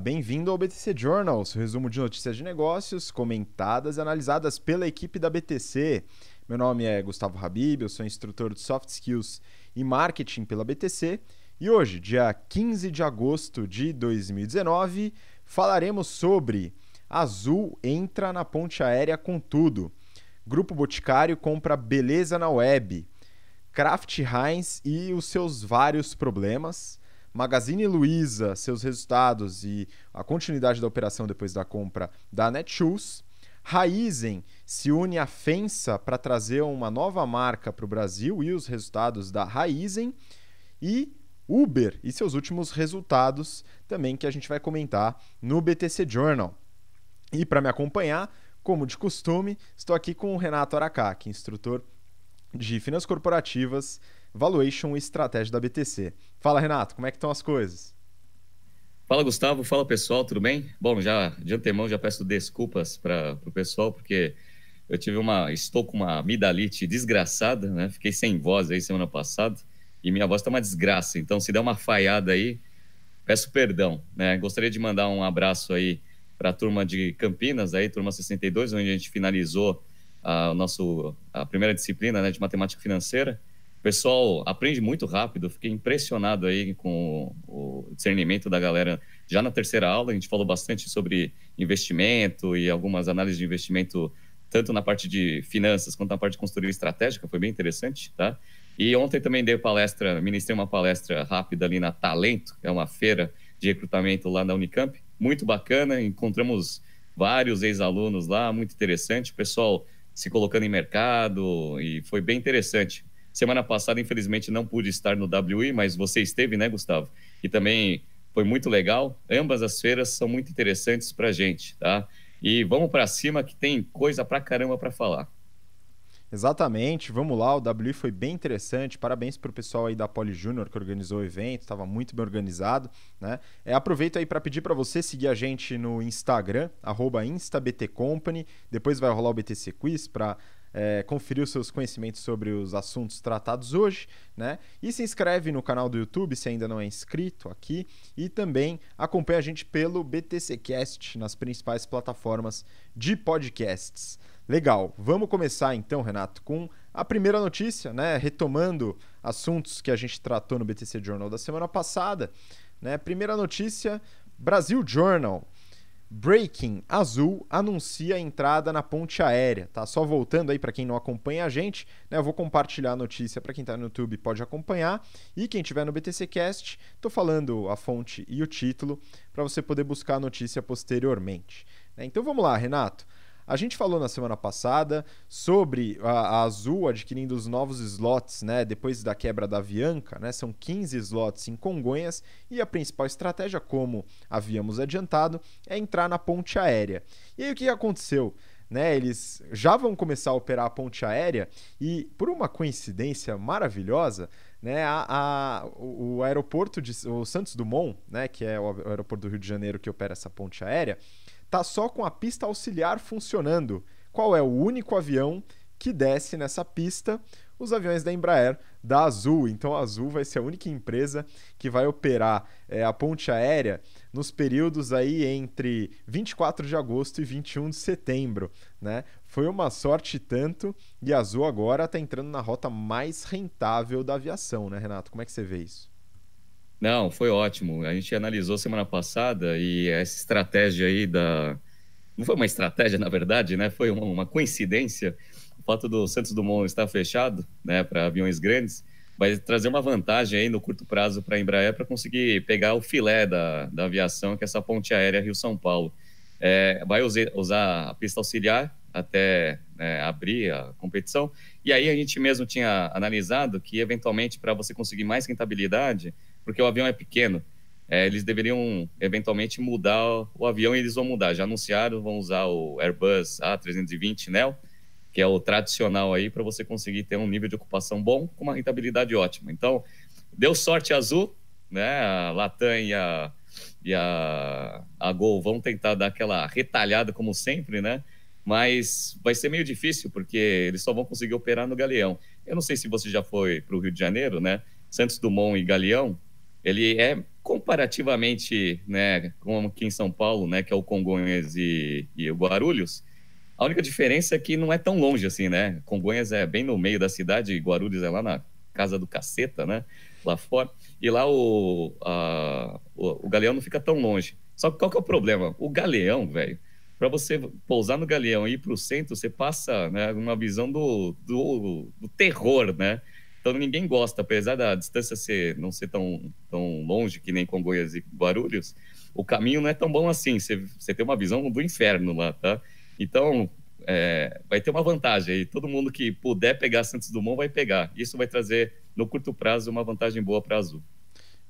Bem-vindo ao BTC Journal, seu resumo de notícias de negócios comentadas e analisadas pela equipe da BTC. Meu nome é Gustavo Habib, eu sou instrutor de Soft Skills e Marketing pela BTC e hoje, dia 15 de agosto de 2019, falaremos sobre Azul entra na ponte aérea com tudo. Grupo Boticário compra beleza na web. Kraft Heinz e os seus vários problemas. Magazine Luiza, seus resultados e a continuidade da operação depois da compra da Netshoes. Raizen se une à Fensa para trazer uma nova marca para o Brasil e os resultados da Raizen. E Uber e seus últimos resultados também que a gente vai comentar no BTC Journal. E para me acompanhar, como de costume, estou aqui com o Renato Aracaki, instrutor de finanças corporativas Valuation e Estratégia da BTC. Fala, Renato, como é que estão as coisas? Fala, Gustavo. Fala, pessoal, tudo bem? Bom, já de antemão já peço desculpas para o pessoal, porque eu tive uma. Estou com uma amidalite desgraçada, né? Fiquei sem voz aí semana passada e minha voz está uma desgraça. Então, se der uma falhada aí, peço perdão, né? Gostaria de mandar um abraço aí para a turma de Campinas, aí, turma 62, onde a gente finalizou a, nosso, a primeira disciplina né, de matemática financeira pessoal aprende muito rápido. Fiquei impressionado aí com o discernimento da galera. Já na terceira aula, a gente falou bastante sobre investimento e algumas análises de investimento, tanto na parte de finanças quanto na parte de consultoria estratégica. Foi bem interessante, tá? E ontem também dei palestra, ministrei uma palestra rápida ali na Talento, que é uma feira de recrutamento lá na Unicamp. Muito bacana, encontramos vários ex-alunos lá, muito interessante. O pessoal se colocando em mercado e foi bem interessante. Semana passada, infelizmente, não pude estar no WI, mas você esteve, né, Gustavo? E também foi muito legal. Ambas as feiras são muito interessantes para a gente, tá? E vamos para cima que tem coisa para caramba para falar. Exatamente, vamos lá, o WI foi bem interessante, parabéns para o pessoal aí da Poli Júnior que organizou o evento, estava muito bem organizado, né? É, aproveito aí para pedir para você seguir a gente no Instagram, instabtcompany, depois vai rolar o BTC Quiz para é, os seus conhecimentos sobre os assuntos tratados hoje, né? E se inscreve no canal do YouTube se ainda não é inscrito aqui e também acompanha a gente pelo BTCcast nas principais plataformas de podcasts. Legal, vamos começar então, Renato, com a primeira notícia, né? Retomando assuntos que a gente tratou no BTC Journal da semana passada, né? Primeira notícia, Brasil Journal. Breaking Azul anuncia a entrada na ponte aérea, tá? Só voltando aí para quem não acompanha a gente, né? Eu vou compartilhar a notícia para quem está no YouTube pode acompanhar e quem tiver no BTC Cast, tô falando a fonte e o título para você poder buscar a notícia posteriormente. Né? Então vamos lá, Renato. A gente falou na semana passada sobre a, a, Azul adquirindo os novos slots, né, depois da quebra da Avianca, né, são 15 slots em Congonhas e a principal estratégia, como havíamos adiantado, é entrar na ponte aérea. E aí o que aconteceu? Né, eles já vão começar a operar a ponte aérea e, por uma coincidência maravilhosa, né, a, a, o, o, aeroporto de o Santos Dumont, né, que é o aeroporto do Rio de Janeiro que opera essa ponte aérea, tá só com a pista auxiliar funcionando. Qual é o único avião que desce nessa pista? Os aviões da Embraer da Azul. Então a Azul vai ser a única empresa que vai operar é, a ponte aérea nos períodos aí entre 24 de agosto e 21 de setembro, né? Foi uma sorte tanto e a Azul agora está entrando na rota mais rentável da aviação, né, Renato? Como é que você vê isso? Não, foi ótimo. A gente analisou semana passada e essa estratégia aí da. Não foi uma estratégia, na verdade, né? Foi uma, uma coincidência. O fato do Santos Dumont estar fechado, né, para aviões grandes, vai trazer uma vantagem aí no curto prazo para a Embraer para conseguir pegar o filé da, da aviação, que é essa ponte aérea Rio-São Paulo. É, vai usar a pista auxiliar até né, abrir a competição. E aí a gente mesmo tinha analisado que, eventualmente, para você conseguir mais rentabilidade, porque o avião é pequeno. É, eles deveriam eventualmente mudar o avião e eles vão mudar. Já anunciaram, vão usar o Airbus A320 Neo, que é o tradicional aí para você conseguir ter um nível de ocupação bom com uma rentabilidade ótima. Então, deu sorte azul, né? A Latam e a, e a, a Gol vão tentar dar aquela retalhada como sempre, né? Mas vai ser meio difícil porque eles só vão conseguir operar no Galeão. Eu não sei se você já foi para o Rio de Janeiro, né? Santos Dumont e Galeão ele é comparativamente, né, como aqui em São Paulo, né, que é o Congonhas e, e o Guarulhos, a única diferença é que não é tão longe assim, né? Congonhas é bem no meio da cidade, e Guarulhos é lá na casa do caceta, né? Lá fora. E lá o, a, o, o Galeão não fica tão longe. Só que qual que é o problema? O Galeão, velho, para você pousar no Galeão e ir para o centro, você passa né, uma visão do, do, do, terror, né? Então ninguém gosta, apesar da distância ser, não ser tão, tão longe que nem Congonhas e Guarulhos, o caminho não é tão bom assim. Você, tem uma visão do inferno lá, tá? Então, é, vai ter uma vantagem aí. Todo mundo que puder pegar Santos Dumont vai pegar. Isso vai trazer, no curto prazo, uma vantagem boa para Azul.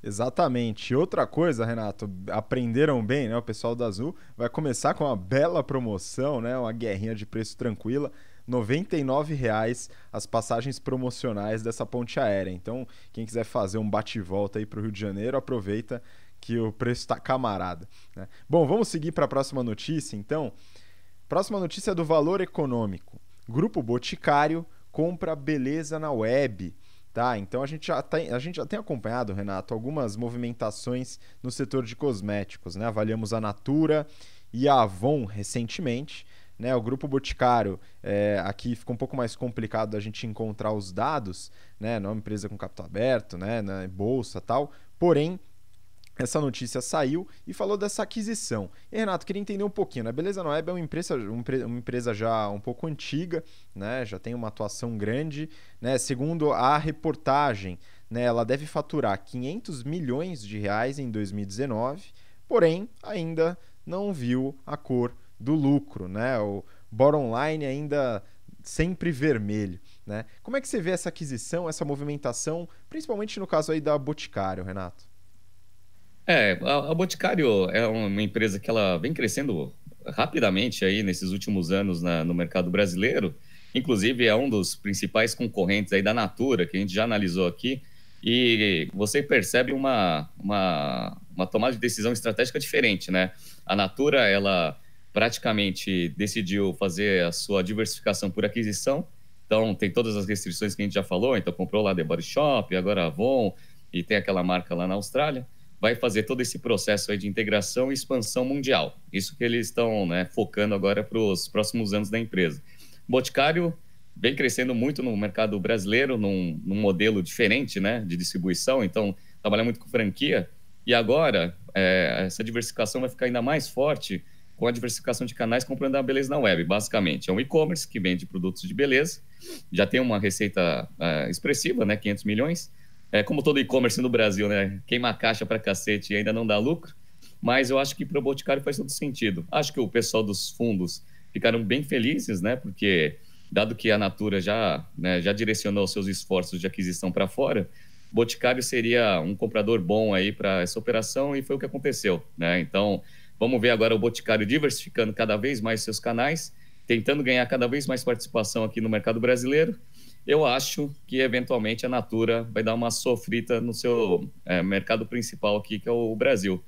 Exatamente. Outra coisa, Renato, aprenderam bem, né? O pessoal da Azul vai começar com uma bela promoção, né? Uma guerrinha de preço tranquila. R$ 99,00 as passagens promocionais dessa ponte aérea. Então, quem quiser fazer um bate-volta aí para o Rio de Janeiro, aproveita que o preço está camarada. Né? Bom, vamos seguir para a próxima notícia, então. Próxima notícia é do valor econômico. Grupo Boticário compra beleza na web. Tá, então a gente, já tem, a gente já tem acompanhado, Renato, algumas movimentações no setor de cosméticos. Né? Avaliamos a Natura e a Avon recentemente. Né? O Grupo Boticário, é, aqui fica um pouco mais complicado da gente encontrar os dados, né? não é uma empresa com capital aberto, né? na bolsa tal. Porém, essa notícia saiu e falou dessa aquisição. E Renato, queria entender um pouquinho, né? Beleza na Web é uma empresa, uma empresa já um pouco antiga, né? Já tem uma atuação grande, né? Segundo a reportagem, né, ela deve faturar 500 milhões de reais em 2019, porém ainda não viu a cor do lucro, né? O bottom line ainda sempre vermelho, né? Como é que você vê essa aquisição, essa movimentação, principalmente no caso aí da Boticário, Renato? É, a, a Boticário é uma empresa que ela vem crescendo rapidamente aí nesses últimos anos na, no mercado brasileiro. Inclusive é um dos principais concorrentes aí da Natura, que a gente já analisou aqui. E você percebe uma, uma, uma tomada de decisão estratégica diferente, né? A Natura, ela praticamente decidiu fazer a sua diversificação por aquisição. Então, tem todas as restrições que a gente já falou. Então, comprou lá The Body Shop, agora Avon, e tem aquela marca lá na Austrália vai fazer todo esse processo aí de integração e expansão mundial. Isso que eles estão né, focando agora para os próximos anos da empresa. Boticário vem crescendo muito no mercado brasileiro, num, num modelo diferente né, de distribuição, então trabalha muito com franquia. E agora, é, essa diversificação vai ficar ainda mais forte com a diversificação de canais comprando a beleza na web, basicamente. É um e-commerce que vende produtos de beleza, já tem uma receita é, expressiva, né, 500 milhões, é, como todo e-commerce no Brasil, né? Queima a caixa para cacete e ainda não dá lucro. Mas eu acho que para o Boticário faz todo sentido. Acho que o pessoal dos fundos ficaram bem felizes, né? Porque, dado que a Natura já, né, já direcionou seus esforços de aquisição para fora, Boticário seria um comprador bom aí para essa operação e foi o que aconteceu, né? Então, vamos ver agora o Boticário diversificando cada vez mais seus canais, tentando ganhar cada vez mais participação aqui no mercado brasileiro eu acho que eventualmente a Natura vai dar uma sofrita no seu é, mercado principal aqui, que é o Brasil.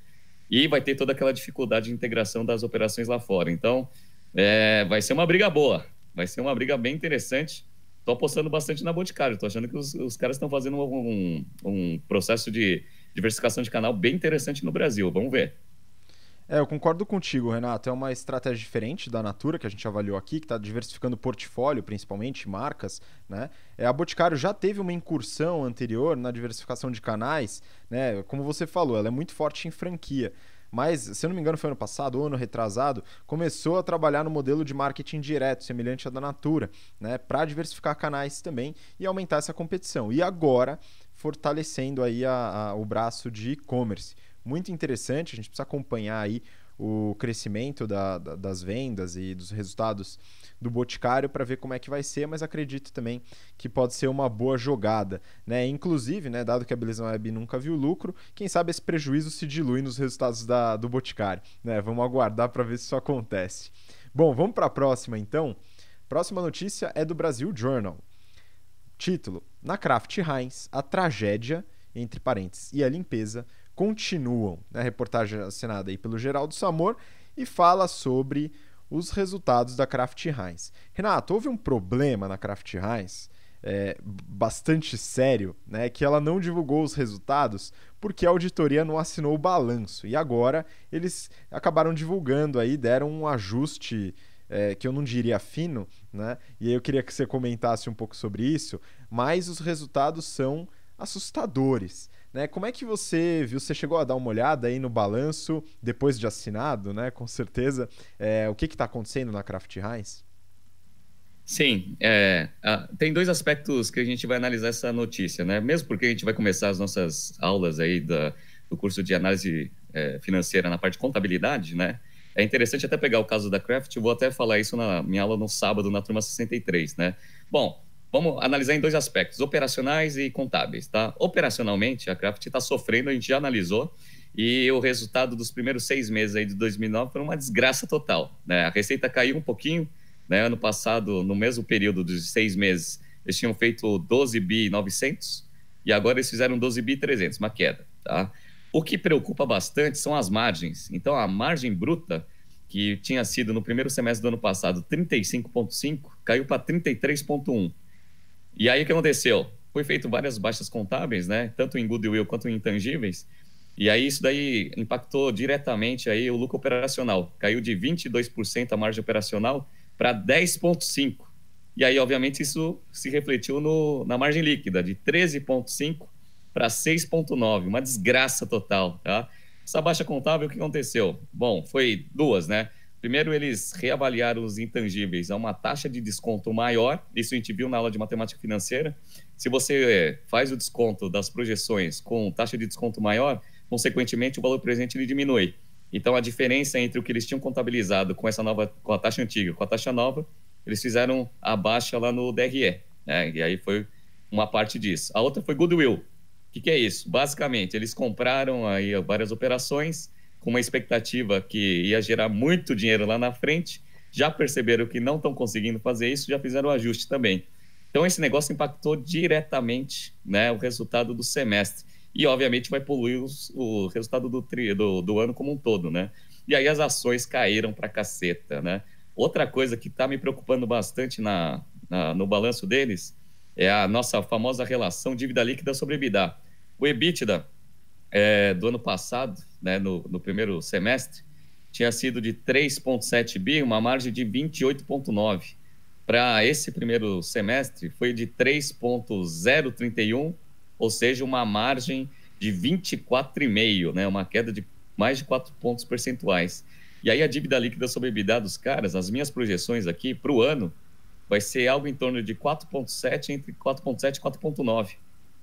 E vai ter toda aquela dificuldade de integração das operações lá fora. Então, é, vai ser uma briga boa, vai ser uma briga bem interessante. Estou apostando bastante na Boticário, estou achando que os, os caras estão fazendo um, um processo de diversificação de canal bem interessante no Brasil. Vamos ver. É, eu concordo contigo, Renato. É uma estratégia diferente da Natura, que a gente avaliou aqui, que está diversificando portfólio, principalmente, marcas. Né? É, a Boticário já teve uma incursão anterior na diversificação de canais. Né? Como você falou, ela é muito forte em franquia. Mas, se eu não me engano, foi ano passado ou ano retrasado, começou a trabalhar no modelo de marketing direto, semelhante à da Natura, né? para diversificar canais também e aumentar essa competição. E agora, fortalecendo aí a, a, o braço de e-commerce muito interessante. A gente precisa acompanhar aí o crescimento da, da, das vendas e dos resultados do Boticário para ver como é que vai ser, mas acredito também que pode ser uma boa jogada. Né? Inclusive, né, dado que a Beleza Web nunca viu lucro, quem sabe esse prejuízo se dilui nos resultados da, do Boticário. Né? Vamos aguardar para ver se isso acontece. Bom, vamos para a próxima então. Próxima notícia é do Brasil Journal. Título: Na Kraft Heinz, a tragédia, entre parênteses, e a limpeza continuam. Né? Reportagem assinada aí pelo Geraldo Samor e fala sobre os resultados da Kraft Heinz. Renato, houve um problema na Kraft Heinz é, bastante sério, né, que ela não divulgou os resultados porque a auditoria não assinou o balanço. E agora eles acabaram divulgando aí, deram um ajuste é, que eu não diria fino, né? E aí eu queria que você comentasse um pouco sobre isso, mas os resultados são assustadores. Né? Como é que você viu? Você chegou a dar uma olhada aí no balanço depois de assinado, né? Com certeza. É, o que está acontecendo na Kraft Heinz? Sim, é, tem dois aspectos que a gente vai analisar essa notícia, né? Mesmo porque a gente vai começar as nossas aulas aí da, do curso de análise é, financeira na parte de contabilidade, né? É interessante até pegar o caso da Craft, eu vou até falar isso na minha aula no sábado, na turma 63, né? Bom, vamos analisar em dois aspectos, operacionais e contábeis, tá? Operacionalmente, a Craft está sofrendo, a gente já analisou, e o resultado dos primeiros seis meses aí de 2009 foi uma desgraça total, né? A receita caiu um pouquinho, né? Ano passado, no mesmo período dos seis meses, eles tinham feito 12 bi 900 e agora eles fizeram 12 bi 300, uma queda, tá? O que preocupa bastante são as margens. Então, a margem bruta, que tinha sido no primeiro semestre do ano passado 35,5, caiu para 33,1. E aí o que aconteceu? Foi feito várias baixas contábeis, né? Tanto em goodwill quanto em intangíveis. E aí isso daí impactou diretamente aí o lucro operacional. Caiu de 22% a margem operacional para 10,5%. E aí, obviamente, isso se refletiu no, na margem líquida, de 13,5% para 6,9%. Uma desgraça total. Tá? Essa baixa contábil, o que aconteceu? Bom, foi duas, né? Primeiro, eles reavaliaram os intangíveis a uma taxa de desconto maior. Isso a gente viu na aula de matemática financeira. Se você eh, faz o desconto das projeções com taxa de desconto maior, consequentemente, o valor presente ele diminui. Então, a diferença entre o que eles tinham contabilizado com essa nova, com a taxa antiga, com a taxa nova, eles fizeram a baixa lá no DRE, né? E aí foi uma parte disso. A outra foi goodwill. O que, que é isso? Basicamente, eles compraram aí várias operações com uma expectativa que ia gerar muito dinheiro lá na frente, já perceberam que não estão conseguindo fazer isso, já fizeram o ajuste também. Então, esse negócio impactou diretamente né, o resultado do semestre e, obviamente, vai poluir os, o resultado do, tri, do, do, ano como um todo, né? E aí as ações caíram para caceta, né? Outra coisa que está me preocupando bastante na, na, no balanço deles é a nossa famosa relação dívida líquida sobre EBITDA. O EBITDA é, do ano passado, né, no, no primeiro semestre, tinha sido de 3,7 bi, uma margem de 28,9. Para esse primeiro semestre, foi de 3,031 ou seja, uma margem de 24,5%, né? uma queda de mais de 4 pontos percentuais. E aí a dívida líquida sobre EBITDA dos caras, as minhas projeções aqui para o ano, vai ser algo em torno de 4,7 entre 4,7 e 4,9.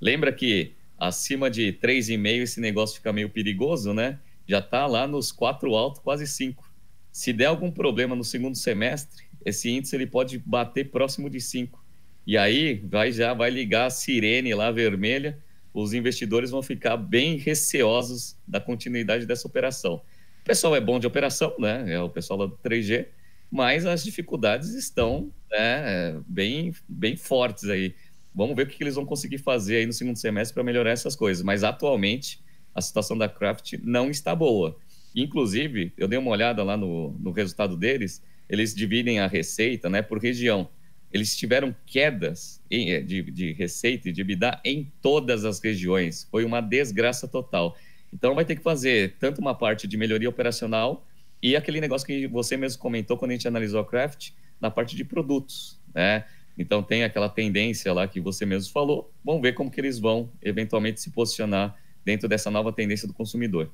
Lembra que acima de 3,5 esse negócio fica meio perigoso, né? Já está lá nos 4 alto, quase 5. Se der algum problema no segundo semestre, esse índice ele pode bater próximo de 5. E aí vai já vai ligar a sirene lá vermelha, os investidores vão ficar bem receosos da continuidade dessa operação. O pessoal é bom de operação, né? É o pessoal lá do 3G, mas as dificuldades estão né, bem, bem fortes aí. Vamos ver o que eles vão conseguir fazer aí no segundo semestre para melhorar essas coisas. Mas atualmente a situação da Craft não está boa. Inclusive, eu dei uma olhada lá no, no resultado deles, eles dividem a receita né, por região eles tiveram quedas eh, de, de receita e de EBITDA em todas as regiões. Foi uma desgraça total. Então, vai ter que fazer tanto uma parte de melhoria operacional e aquele negócio que você mesmo comentou quando a gente analisou a Craft, na parte de produtos, né? Então, tem aquela tendência lá que você mesmo falou. Vamos ver como que eles vão, eventualmente, se posicionar dentro dessa nova tendência do consumidor.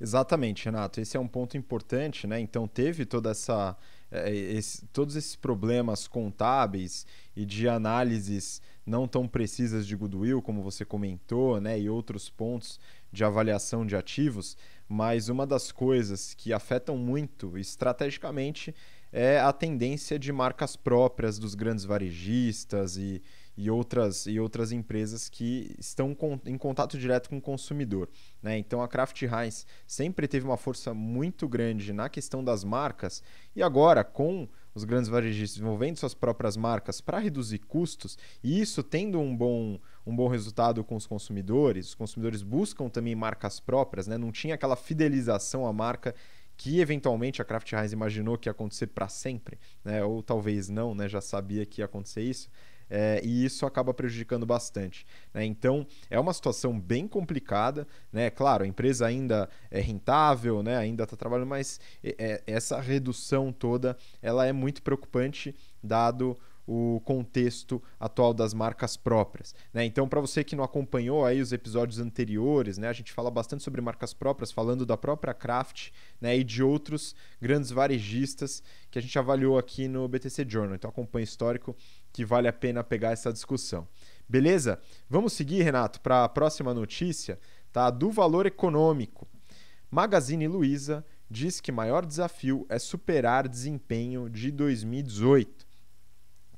Exatamente, Renato. Esse é um ponto importante, né? Então, teve toda essa é, esse, todos esses problemas contábeis e de análises não tão precisas de goodwill, como você comentou, né, e outros pontos de avaliação de ativos, mas uma das coisas que afetam muito estrategicamente é a tendência de marcas próprias dos grandes varejistas e, e, outras, e outras empresas que estão com, em contato direto com o consumidor. Né? Então a Kraft Heinz sempre teve uma força muito grande na questão das marcas e agora com os grandes varejistas desenvolvendo suas próprias marcas para reduzir custos e isso tendo um bom, um bom resultado com os consumidores, os consumidores buscam também marcas próprias, né? não tinha aquela fidelização à marca que eventualmente a Kraft Heinz imaginou que ia acontecer para sempre, né? ou talvez não, né? já sabia que ia acontecer isso é, e isso acaba prejudicando bastante. Né? Então, é uma situação bem complicada. Né? Claro, a empresa ainda é rentável, né? ainda está trabalhando, mas é, essa redução toda ela é muito preocupante, dado o contexto atual das marcas próprias. Né? Então, para você que não acompanhou aí os episódios anteriores, né, a gente fala bastante sobre marcas próprias, falando da própria Kraft né, e de outros grandes varejistas que a gente avaliou aqui no BTC Journal. Então, acompanhe histórico que vale a pena pegar essa discussão. Beleza? Vamos seguir, Renato, para a próxima notícia tá? do valor econômico. Magazine Luiza diz que maior desafio é superar desempenho de 2018.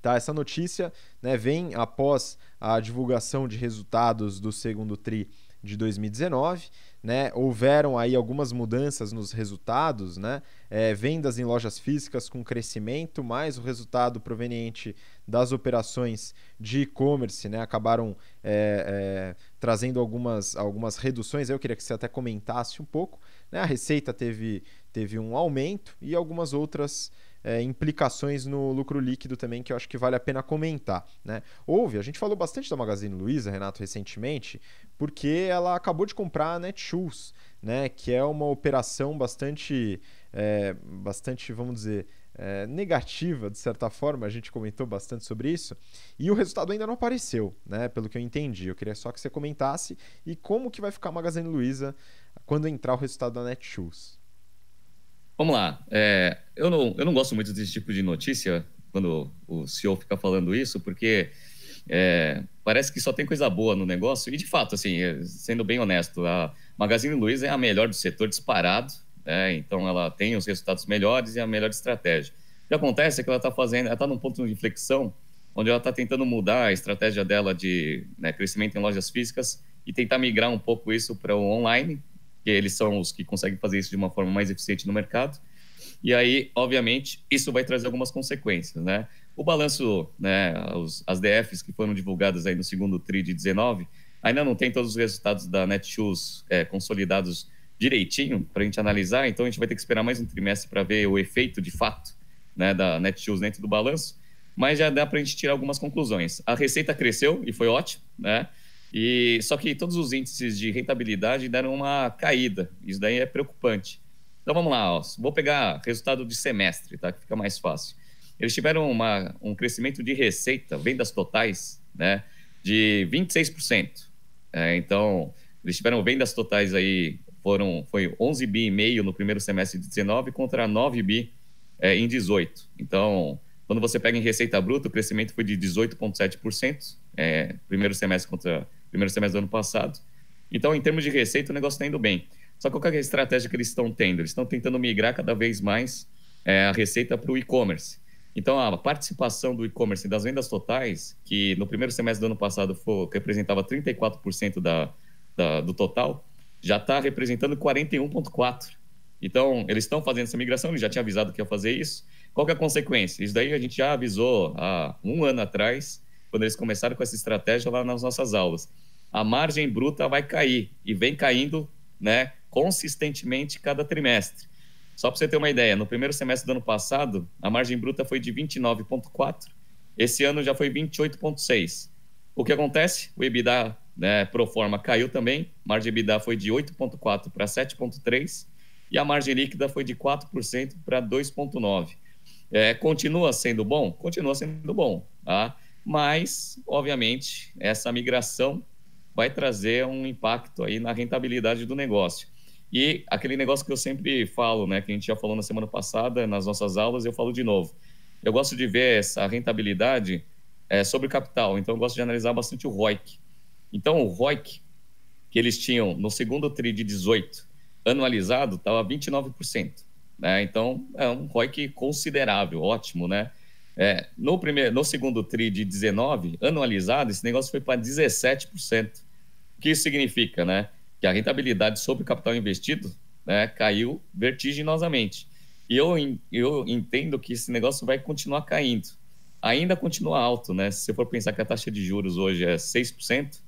Tá? Essa notícia né, vem após a divulgação de resultados do segundo TRI de 2019. Né? Houveram aí algumas mudanças nos resultados, né? É, vendas em lojas físicas com crescimento, mais o resultado proveniente das operações de e-commerce né? acabaram é, é, trazendo algumas, algumas reduções. Eu queria que você até comentasse um pouco. Né? A receita teve, teve um aumento e algumas outras é, implicações no lucro líquido também que eu acho que vale a pena comentar. Né? Houve, a gente falou bastante da Magazine Luiza, Renato, recentemente, porque ela acabou de comprar a Netshoes, né? que é uma operação bastante, é, bastante vamos dizer, é, negativa, de certa forma, a gente comentou bastante sobre isso, e o resultado ainda não apareceu, né? Pelo que eu entendi. Eu queria só que você comentasse e como que vai ficar a Magazine Luiza quando entrar o resultado da Netshoes. Vamos lá. É, eu, não, eu não gosto muito desse tipo de notícia quando o CEO fica falando isso, porque é, parece que só tem coisa boa no negócio. E de fato, assim, é, sendo bem honesto, a Magazine Luiza é a melhor do setor disparado. Né? Então ela tem os resultados melhores e a melhor estratégia. O que acontece é que ela está fazendo, ela está num ponto de inflexão onde ela está tentando mudar a estratégia dela de né, crescimento em lojas físicas e tentar migrar um pouco isso para o online, que eles são os que conseguem fazer isso de uma forma mais eficiente no mercado. E aí, obviamente, isso vai trazer algumas consequências, né? O balanço, né, os, as DFs que foram divulgadas aí no segundo TRI de 19, ainda não tem todos os resultados da Netshoes é, consolidados direitinho para a gente analisar, então a gente vai ter que esperar mais um trimestre para ver o efeito de fato né, da Netshoes dentro do balanço, mas já dá para a gente tirar algumas conclusões. A receita cresceu e foi ótimo, né? E só que todos os índices de rentabilidade deram uma caída. Isso daí é preocupante. Então vamos lá, ó. vou pegar resultado de semestre, tá? Que fica mais fácil. Eles tiveram uma, um crescimento de receita, vendas totais, né? De 26%. É, então, eles tiveram vendas totais aí, foram, foi 11 bi e meio no primeiro semestre de 19 contra 9 bi é, em 18. Então, quando você pega em receita bruta, o crescimento foi de 18,7%, é, primeiro semestre contra primeiro semestre do ano passado. Então, em termos de receita, o negócio está indo bem. Só que qual é a estratégia que eles estão tendo? Eles estão tentando migrar cada vez mais é, a receita para o e-commerce. Então, a participação do e-commerce das vendas totais, que no primeiro semestre do ano passado foi, representava 34% da, da, do total, já está representando 41,4%. Então, eles estão fazendo essa migração, eles já tinham avisado que ia fazer isso. Qual é a consequência? Isso daí a gente já avisou há um ano atrás, quando eles começaram com essa estratégia lá nas nossas aulas a margem bruta vai cair e vem caindo né, consistentemente cada trimestre. Só para você ter uma ideia, no primeiro semestre do ano passado, a margem bruta foi de 29,4%, esse ano já foi 28,6%. O que acontece? O EBITDA né, pro forma caiu também, a margem EBITDA foi de 8,4% para 7,3%, e a margem líquida foi de 4% para 2,9%. É, continua sendo bom? Continua sendo bom, tá? mas, obviamente, essa migração vai trazer um impacto aí na rentabilidade do negócio. E aquele negócio que eu sempre falo, né, que a gente já falou na semana passada nas nossas aulas, eu falo de novo. Eu gosto de ver essa rentabilidade é, sobre capital, então eu gosto de analisar bastante o ROIC. Então, o ROIC que eles tinham no segundo TRI de 18, anualizado, estava 29%. Né? Então, é um ROIC considerável, ótimo, né? É, no, primeiro, no segundo TRI de 19, anualizado, esse negócio foi para 17%. O que isso significa? Né? Que a rentabilidade sobre o capital investido né, caiu vertiginosamente. E eu, eu entendo que esse negócio vai continuar caindo. Ainda continua alto, né? Se você for pensar que a taxa de juros hoje é 6%,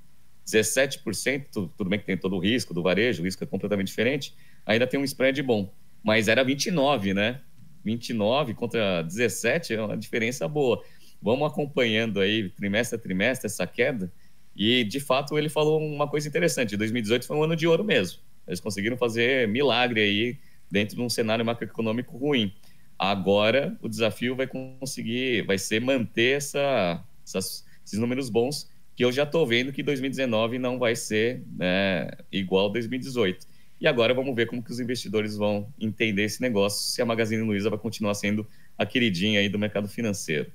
17%, tudo bem que tem todo o risco do varejo, o risco é completamente diferente, ainda tem um spread bom. Mas era 29, né? 29 contra 17 é uma diferença boa. vamos acompanhando aí trimestre a trimestre essa queda. E de fato ele falou uma coisa interessante: 2018 foi um ano de ouro mesmo. Eles conseguiram fazer milagre aí dentro de um cenário macroeconômico ruim. Agora o desafio vai conseguir, vai ser manter essa, essas, esses números bons que eu já estou vendo que 2019 não vai ser né, igual 2018. E agora vamos ver como que os investidores vão entender esse negócio, se a Magazine Luiza vai continuar sendo a queridinha aí do mercado financeiro.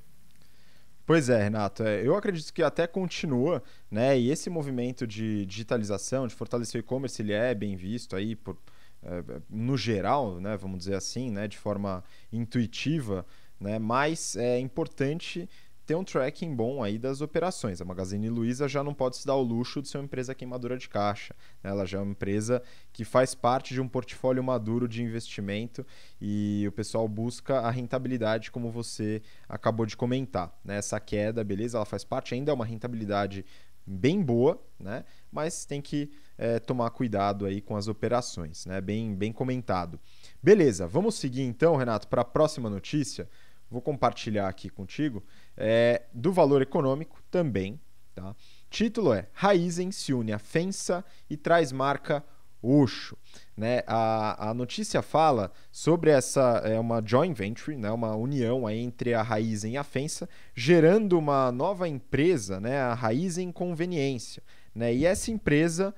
Pois é, Renato. É, eu acredito que até continua, né? E esse movimento de digitalização, de fortalecer o e-commerce, ele é bem visto aí por, é, no geral, né? Vamos dizer assim, né? De forma intuitiva, né? Mas é importante ter um tracking bom aí das operações. A Magazine Luiza já não pode se dar o luxo de ser uma empresa queimadora de caixa. Né? Ela já é uma empresa que faz parte de um portfólio maduro de investimento e o pessoal busca a rentabilidade, como você acabou de comentar. Né? Essa queda, beleza, ela faz parte, ainda é uma rentabilidade bem boa, né? mas tem que é, tomar cuidado aí com as operações, né? bem, bem comentado. Beleza, vamos seguir então, Renato, para a próxima notícia. Vou compartilhar aqui contigo é, do valor econômico também. Tá? Título é Raizen se une à Fensa e traz marca Oxo. Né? A, a notícia fala sobre essa é uma joint venture, né? uma união aí entre a Raizen e a Fensa, gerando uma nova empresa, né? a Raizen Conveniência. Né? E essa empresa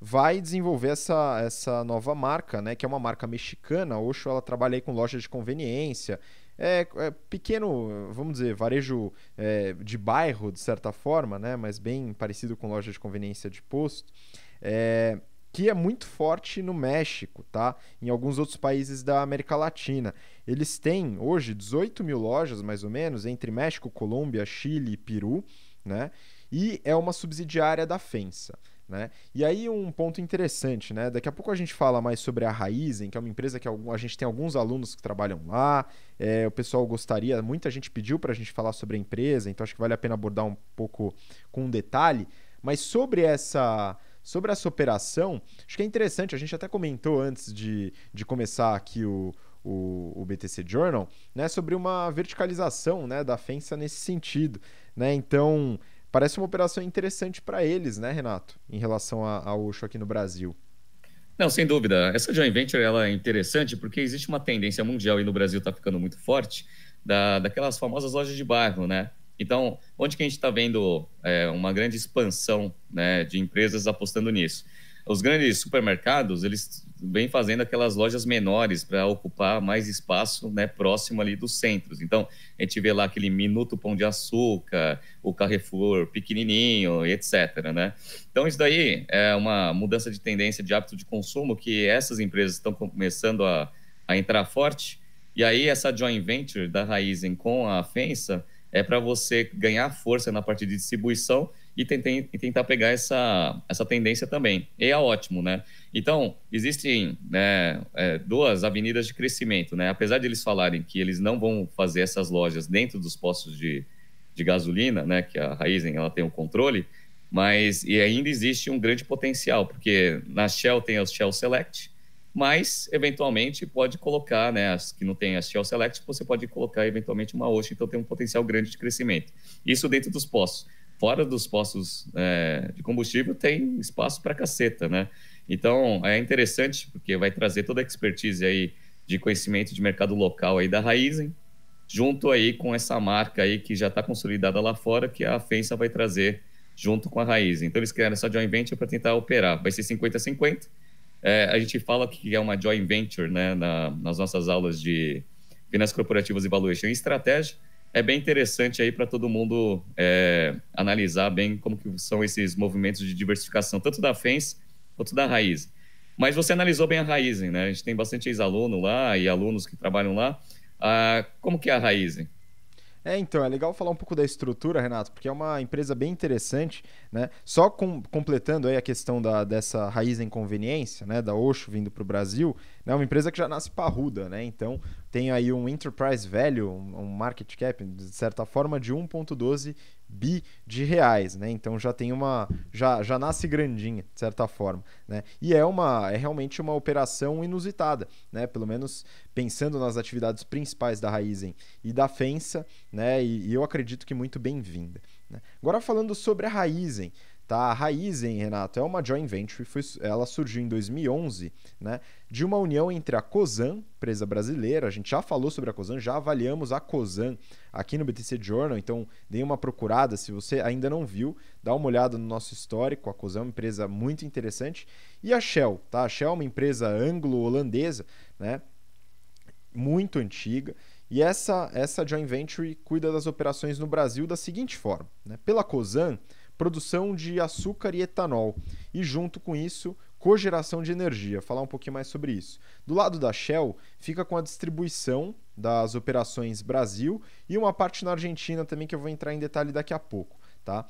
vai desenvolver essa, essa nova marca, né? que é uma marca mexicana. A ela trabalha com lojas de conveniência é, é pequeno, vamos dizer, varejo é, de bairro, de certa forma, né? mas bem parecido com loja de conveniência de posto, é, que é muito forte no México, tá? em alguns outros países da América Latina. Eles têm hoje 18 mil lojas, mais ou menos, entre México, Colômbia, Chile e Peru, né? e é uma subsidiária da FENSA. Né? E aí um ponto interessante, né? Daqui a pouco a gente fala mais sobre a Raizen, que é uma empresa que a gente tem alguns alunos que trabalham lá. É, o pessoal gostaria, muita gente pediu para a gente falar sobre a empresa, então acho que vale a pena abordar um pouco com detalhe. Mas sobre essa sobre essa operação, acho que é interessante, a gente até comentou antes de, de começar aqui o, o, o, BTC Journal, né, sobre uma verticalização né, da FENSA nesse sentido. Né? Então, Parece uma operação interessante para eles, né, Renato, em relação a Osho aqui no Brasil. Não, sem dúvida. Essa joint venture ela é interessante porque existe uma tendência mundial e no Brasil está ficando muito forte da, daquelas famosas lojas de bairro, né? Então, onde que a gente está vendo é, uma grande expansão né, de empresas apostando nisso? Os grandes supermercados, eles vêm fazendo aquelas lojas menores para ocupar mais espaço né, próximo ali dos centros. Então, a gente vê lá aquele Minuto Pão de Açúcar, o Carrefour pequenininho, etc. Né? Então, isso daí é uma mudança de tendência de hábito de consumo que essas empresas estão começando a, a entrar forte. E aí, essa joint venture da Raizen com a Fensa é para você ganhar força na parte de distribuição e, tentar, e tentar pegar essa, essa tendência também. E é ótimo, né? Então, existem né, é, duas avenidas de crescimento, né? Apesar de eles falarem que eles não vão fazer essas lojas dentro dos postos de, de gasolina, né? Que a Raizen ela tem o controle, mas e ainda existe um grande potencial, porque na Shell tem os Shell Select, mas eventualmente pode colocar, né, as que não tem a Shell Select, você pode colocar eventualmente uma Ocean, então tem um potencial grande de crescimento. Isso dentro dos postos fora dos postos é, de combustível tem espaço para caceta, né? Então é interessante porque vai trazer toda a expertise aí de conhecimento de mercado local aí da Raizen, junto aí com essa marca aí que já está consolidada lá fora, que a Fensa vai trazer junto com a Raizen. Então eles criaram essa joint venture para tentar operar. Vai ser 50-50. É, a gente fala que é uma joint venture né, na, nas nossas aulas de finanças corporativas e valuation e estratégia é bem interessante aí para todo mundo é, analisar bem como que são esses movimentos de diversificação, tanto da FENS quanto da Raiz. Mas você analisou bem a Raizen, né? A gente tem bastante ex-aluno lá e alunos que trabalham lá. Ah, como que é a Raizen? É, então, é legal falar um pouco da estrutura, Renato, porque é uma empresa bem interessante, né? Só com, completando aí a questão da, dessa raiz em conveniência, né, da Osho vindo para o Brasil, né, uma empresa que já nasce parruda, né? Então tem aí um enterprise value, um market cap, de certa forma, de 1,12 bi de reais, né? Então já tem uma, já, já nasce grandinha, de certa forma, né? E é uma, é realmente uma operação inusitada, né? Pelo menos pensando nas atividades principais da Raizen e da Fensa, né? E, e eu acredito que muito bem-vinda. Né? Agora falando sobre a Raizen, Tá? A Raizen, Renato, é uma joint venture, foi, ela surgiu em 2011, né, de uma união entre a Cosan, empresa brasileira, a gente já falou sobre a Cosan, já avaliamos a Cosan aqui no BTC Journal, então dê uma procurada, se você ainda não viu, dá uma olhada no nosso histórico, a Cosan é uma empresa muito interessante, e a Shell, tá? A Shell é uma empresa anglo-holandesa, né, muito antiga, e essa, essa joint venture cuida das operações no Brasil da seguinte forma, né? pela Cosan, produção de açúcar e etanol. E junto com isso, cogeração de energia. Falar um pouquinho mais sobre isso. Do lado da Shell, fica com a distribuição das operações Brasil e uma parte na Argentina também que eu vou entrar em detalhe daqui a pouco, tá?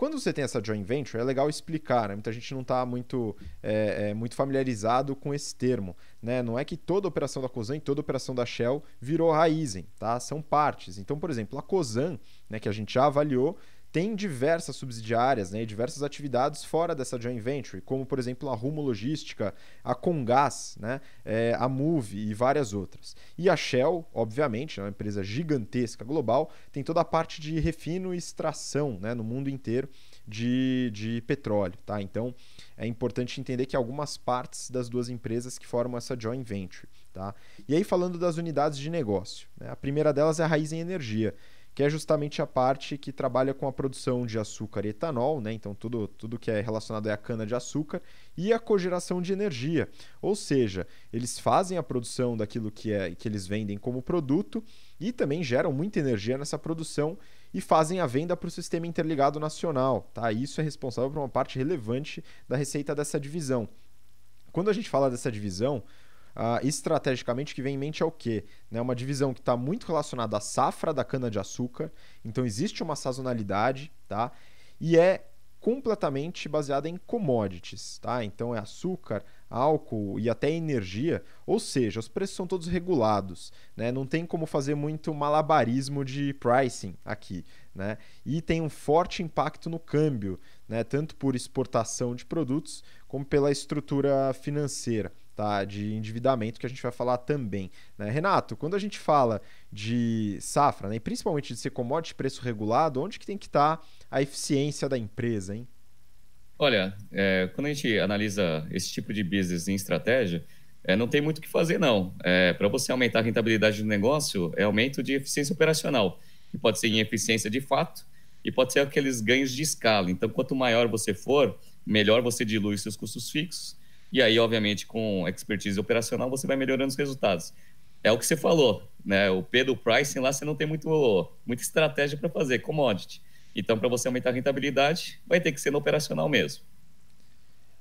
Quando você tem essa joint venture, é legal explicar, né? Muita gente não está muito, é, é, muito familiarizado com esse termo. Né? Não é que toda operação da Cosan e toda operação da Shell virou Raizen, tá? São partes. Então, por exemplo, a Cosan, né, que a gente já avaliou, tem diversas subsidiárias né, e diversas atividades fora dessa joint venture, como, por exemplo, a Rumo Logística, a Congás, né, é, a Move e várias outras. E a Shell, obviamente, é uma empresa gigantesca global, tem toda a parte de refino e extração né, no mundo inteiro de, de petróleo. Tá? Então, é importante entender que algumas partes das duas empresas que formam essa joint venture. Tá? E aí, falando das unidades de negócio, né, a primeira delas é a Raiz em Energia que é justamente a parte que trabalha com a produção de açúcar e etanol, né? então tudo, tudo que é relacionado à cana-de-açúcar, e a cogeração de energia. Ou seja, eles fazem a produção daquilo que, é, que eles vendem como produto e também geram muita energia nessa produção e fazem a venda para o sistema interligado nacional. Tá? Isso é responsável por uma parte relevante da receita dessa divisão. Quando a gente fala dessa divisão, uh, estrategicamente que vem em mente é o quê? Né, uma divisão que está muito relacionada à safra da cana-de-açúcar, então existe uma sazonalidade, tá? E é completamente baseada em commodities, tá? Então é açúcar, álcool e até energia, ou seja, os preços são todos regulados, né? Não tem como fazer muito malabarismo de pricing aqui, né? E tem um forte impacto no câmbio, né? Tanto por exportação de produtos como pela estrutura financeira tá? de endividamento que a gente vai falar também. Né? Renato, quando a gente fala de safra, né? e principalmente de ser commodity preço regulado, onde que tem que estar tá a eficiência da empresa? Hein? Olha, é, quando a gente analisa esse tipo de business em estratégia, é, não tem muito o que fazer, não. É, Para você aumentar a rentabilidade do negócio, é aumento de eficiência operacional, que pode ser em eficiência de fato e pode ser aqueles ganhos de escala. Então, quanto maior você for, melhor você dilui seus custos fixos e aí, obviamente, com expertise operacional, você vai melhorando os resultados. É o que você falou, né? O P do pricing lá você não tem muito, muita estratégia para fazer, commodity. Então, para você aumentar a rentabilidade, vai ter que ser no operacional mesmo.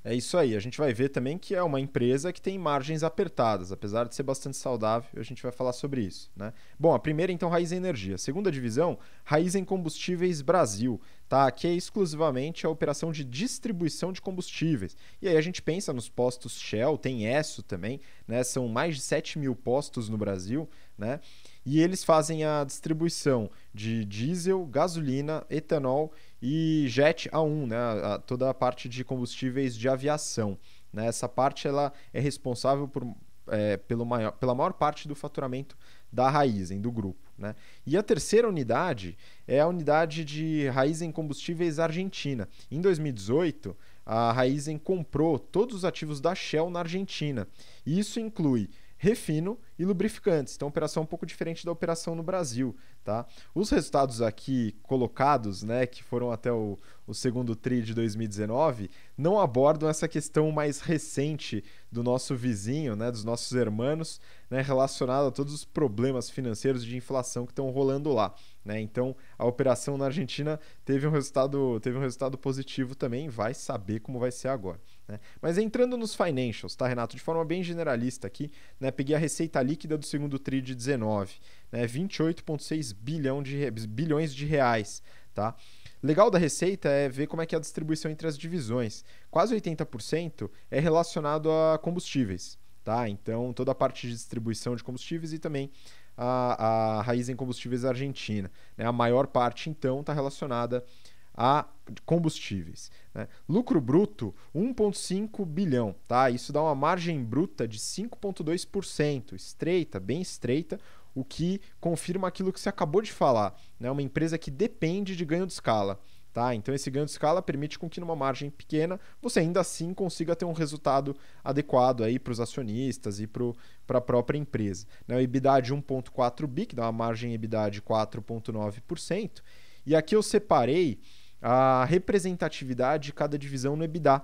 É isso aí. A gente vai ver também que é uma empresa que tem margens apertadas, apesar de ser bastante saudável, a gente vai falar sobre isso. Né? Bom, a primeira, então, Raiz Energia. segunda divisão, Raiz em Combustíveis Brasil, tá? que é exclusivamente a operação de distribuição de combustíveis. E aí a gente pensa nos postos Shell, tem ESSO também, né? são mais de 7 mil postos no Brasil, né? e eles fazem a distribuição de diesel, gasolina, etanol e jet A1, né? Toda a parte de combustíveis de aviação. Né? Essa parte ela é responsável por, é, pelo maior, pela maior parte do faturamento da Raizen, do grupo. Né? E a terceira unidade é a unidade de Raizen Combustíveis Argentina. Em 2018, a Raizen comprou todos os ativos da Shell na Argentina. Isso inclui refino e lubrificantes. Então, operação um pouco diferente da operação no Brasil. Tá? Os resultados aqui colocados, né, que foram até o, o segundo TRI de 2019, não abordam essa questão mais recente do nosso vizinho, né, dos nossos hermanos, né, relacionado a todos os problemas financeiros de inflação que estão rolando lá. Né? Então, a operação na Argentina teve um resultado, teve um resultado positivo também, vai saber como vai ser agora. Né? Mas entrando nos financials, tá, Renato? De forma bem generalista aqui, né, peguei a receita líquida do segundo TRI de 19, né, 28,6 bilhão de, bilhões de reais. Tá? Legal da receita é ver como é que é a distribuição entre as divisões. Quase 80% é relacionado a combustíveis. tá? Então, toda a parte de distribuição de combustíveis e também a, a raiz em combustíveis argentina. Né? A maior parte, então, está relacionada a combustíveis. Né? Lucro bruto, 1,5 bilhão. Tá? Isso dá uma margem bruta de 5,2%, estreita, bem estreita, o que confirma aquilo que você acabou de falar. Né? Uma empresa que depende de ganho de escala. Tá? Então esse ganho de escala permite com que numa margem pequena você ainda assim consiga ter um resultado adequado aí para os acionistas e para a própria empresa. Né? O EBITDA de 1.4 bi, que dá uma margem EBITDA de 4.9%. E aqui eu separei a representatividade de cada divisão no EBITDA.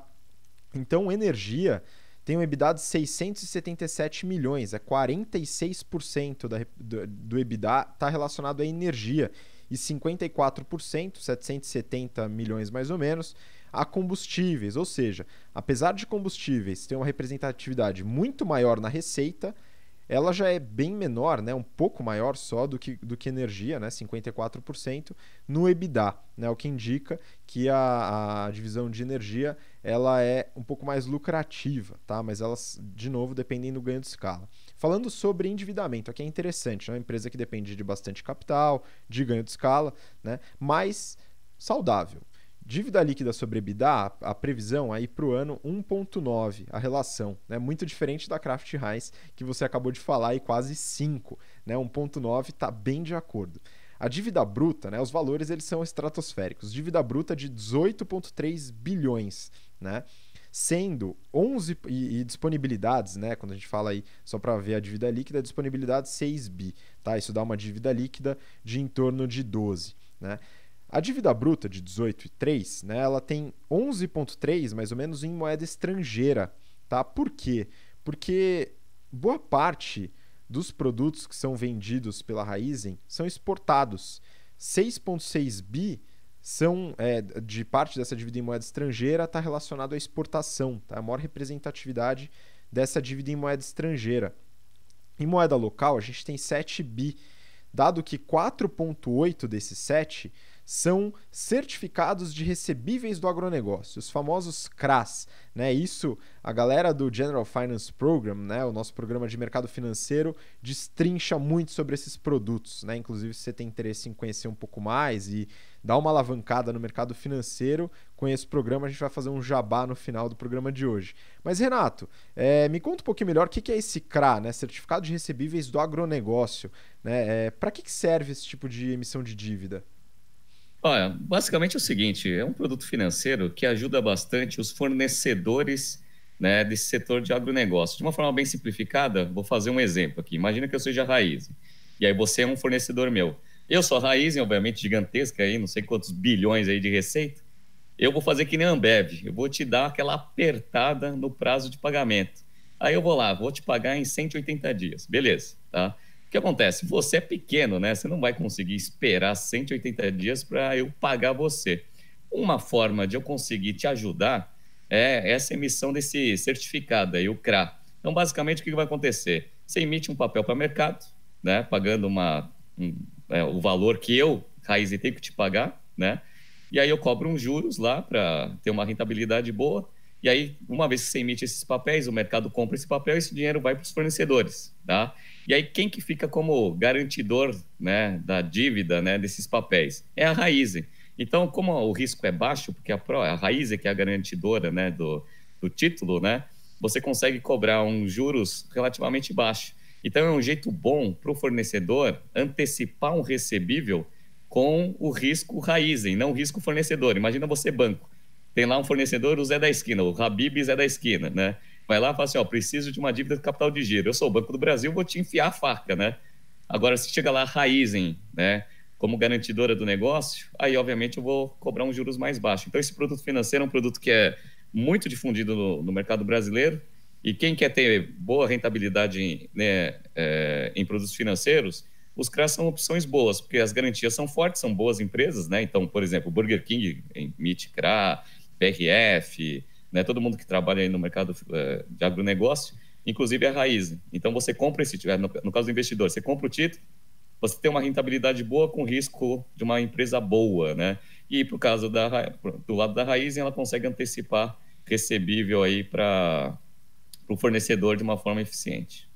Então, energia tem um EBITDA de 677 milhões, é 46% da, do, do EBITDA está relacionado à energia e 54%, 770 milhões mais ou menos, a combustíveis. Ou seja, apesar de combustíveis ter uma representatividade muito maior na receita, ela já é bem menor, né, um pouco maior só do que, do que energia, né, 54%, no EBITDA, né, o que indica que a, a divisão de energia ela é um pouco mais lucrativa, tá? mas elas, de novo, dependem do ganho de escala. Falando sobre endividamento, aqui é interessante, né? uma empresa que depende de bastante capital, de ganho de escala, né? mas saudável. Dívida líquida sobre EBITDA, a previsão aí para o ano 1,9, a relação. Né? Muito diferente da Kraft Heinz, que você acabou de falar, e quase 5. Né? 1,9 está bem de acordo. A dívida bruta, né, os valores eles são estratosféricos. Dívida bruta de 18,3 bilhões, né? Sendo 11 e, e, disponibilidades, né, quando a gente fala aí só para ver a dívida líquida, disponibilidade 6 bi, tá? Isso dá uma dívida líquida de em torno de 12, né? A dívida bruta de 18,3, né, ela tem 11,3 mais ou menos em moeda estrangeira. Tá? Por quê? Porque boa parte dos produtos que são vendidos pela Raizen são exportados. 6,6 bi são é, de parte dessa dívida em moeda estrangeira está relacionado à exportação, tá? a maior representatividade dessa dívida em moeda estrangeira. Em moeda local, a gente tem 7 bi, dado que 4,8 desses 7 são certificados de recebíveis do agronegócio, os famosos CRAS. Né? Isso a galera do General Finance Program, né? o nosso programa de mercado financeiro, destrincha muito sobre esses produtos. Né? Inclusive, se você tem interesse em conhecer um pouco mais e dar uma alavancada no mercado financeiro, com esse programa a gente vai fazer um jabá no final do programa de hoje. Mas, Renato, é, me conta um pouquinho melhor o que é esse CRA, né? Certificado de Recebíveis do Agronegócio. Né? É, Para que serve esse tipo de emissão de dívida? Olha, basicamente é o seguinte: é um produto financeiro que ajuda bastante os fornecedores né, desse setor de agronegócio. De uma forma bem simplificada, vou fazer um exemplo aqui. Imagina que eu seja a Raiz, e aí você é um fornecedor meu. Eu sou a Raiz, obviamente gigantesca, aí, não sei quantos bilhões aí de receita. Eu vou fazer que nem a Ambev, eu vou te dar aquela apertada no prazo de pagamento. Aí eu vou lá, vou te pagar em 180 dias. Beleza, tá? Que acontece? Você é pequeno, né? Você não vai conseguir esperar 180 dias para eu pagar você. Uma forma de eu conseguir te ajudar é essa emissão desse certificado aí, o CRA. Então, basicamente, o que vai acontecer? Você emite um papel para o mercado, né? Pagando uma, um, é, o valor que eu, Raiz, tenho que te pagar, né? E aí eu cobro uns juros lá para ter uma rentabilidade boa. E aí, uma vez que você emite esses papéis, o mercado compra esse papel, esse dinheiro vai para os fornecedores, tá? E aí, quem que fica como garantidor né, da dívida né, desses papéis? É a Raizen. Então, como o risco é baixo, porque a, Pro, a Raizen que é a garantidora né, do, do título, né, você consegue cobrar um juros relativamente baixo. Então, é um jeito bom para o fornecedor antecipar um recebível com o risco Raizen, não o risco fornecedor. Imagina você banco. Tem lá um fornecedor, o Zé da Esquina, o Habib Zé da Esquina, né? vai lá e fala assim: ó, preciso de uma dívida de capital de giro. Eu sou o Banco do Brasil, vou te enfiar a faca, né? Agora, se chega lá a Raizen, né, como garantidora do negócio, aí, obviamente, eu vou cobrar um juros mais baixo. Então, esse produto financeiro é um produto que é muito difundido no, no mercado brasileiro. E quem quer ter boa rentabilidade né, é, em produtos financeiros, os CRAs são opções boas, porque as garantias são fortes, são boas empresas, né? Então, por exemplo, Burger King emite CRA, PRF, né? Todo mundo que trabalha aí no mercado uh, de agronegócio, inclusive a raiz. Então você compra esse, eh, no, caso do investidor, você compra o título, você tem uma rentabilidade boa com risco de uma empresa boa, né? E o caso da, do lado da raiz, ela consegue antecipar recebível aí para o fornecedor de uma forma eficiente.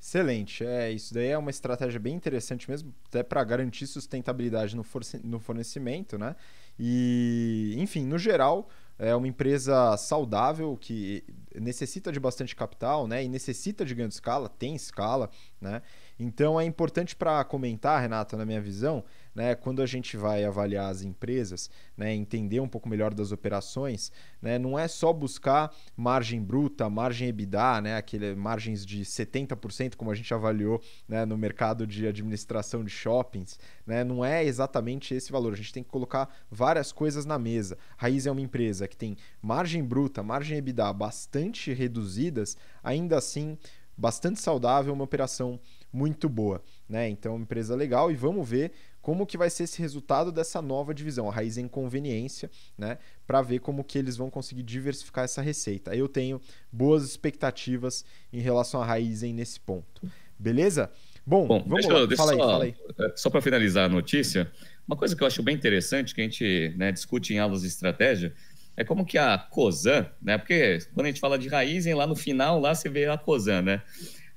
Excelente. É, isso daí é uma estratégia bem interessante mesmo, até para garantir sustentabilidade no, no fornecimento, né? E, enfim, no geral, é uma empresa saudável que necessita de bastante capital, né? E necessita de grande escala, tem escala, né? Então é importante para comentar, Renato, na minha visão, né, quando a gente vai avaliar as empresas, né, entender um pouco melhor das operações, né, não é só buscar margem bruta, margem EBITDA, né, aquele margens de 70%, como a gente avaliou né, no mercado de administração de shoppings, né, não é exatamente esse valor. A gente tem que colocar várias coisas na mesa. Raiz é uma empresa que tem margem bruta, margem EBITDA bastante reduzidas, ainda assim bastante saudável, uma operação muito boa, né? Então, uma empresa legal e vamos ver como que vai ser esse resultado dessa nova divisão, a raiz em conveniência, né? Para ver como que eles vão conseguir diversificar essa receita. Eu tenho boas expectativas em relação à raiz nesse ponto. Beleza? Bom, Bom vamos deixa, lá. Deixa fala só, aí, fala aí. É, só para finalizar a notícia, uma coisa que eu acho bem interessante que a gente né, discute em aulas de estratégia é como que a COSAN, né? Porque quando a gente fala de raiz, lá no final lá você vê a COSAN, né?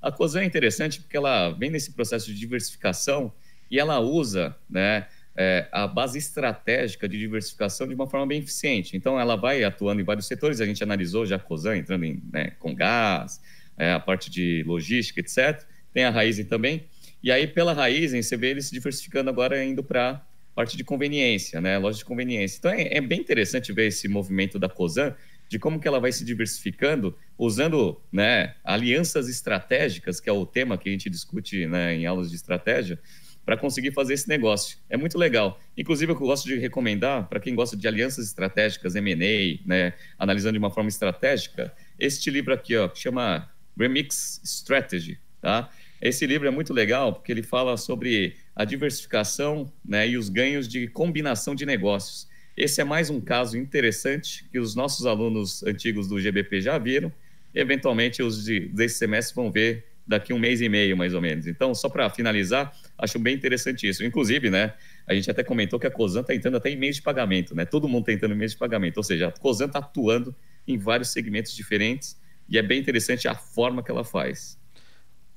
A COSAN é interessante porque ela vem nesse processo de diversificação e ela usa né, é, a base estratégica de diversificação de uma forma bem eficiente. Então, ela vai atuando em vários setores, a gente analisou já a COSAN entrando em, né, com gás, é, a parte de logística, etc. Tem a Raizen também. E aí, pela Raizen, você vê eles se diversificando agora indo para parte de conveniência, né, loja de conveniência. Então, é, é bem interessante ver esse movimento da COSAN, de como que ela vai se diversificando usando né, alianças estratégicas, que é o tema que a gente discute né, em aulas de estratégia, para conseguir fazer esse negócio. É muito legal. Inclusive, eu gosto de recomendar para quem gosta de alianças estratégicas, M&A, né, analisando de uma forma estratégica, este livro aqui, ó, que chama Remix Strategy, tá? Esse livro é muito legal porque ele fala sobre a diversificação né, e os ganhos de combinação de negócios. Esse é mais um caso interessante que os nossos alunos antigos do GBP já viram. E, eventualmente, os de, desse semestre vão ver daqui um mês e meio, mais ou menos. Então, só para finalizar, acho bem interessante isso. Inclusive, né, a gente até comentou que a COSAN está entrando até em mês de pagamento, né? Todo mundo está entrando em mês de pagamento. Ou seja, a COSAN está atuando em vários segmentos diferentes e é bem interessante a forma que ela faz.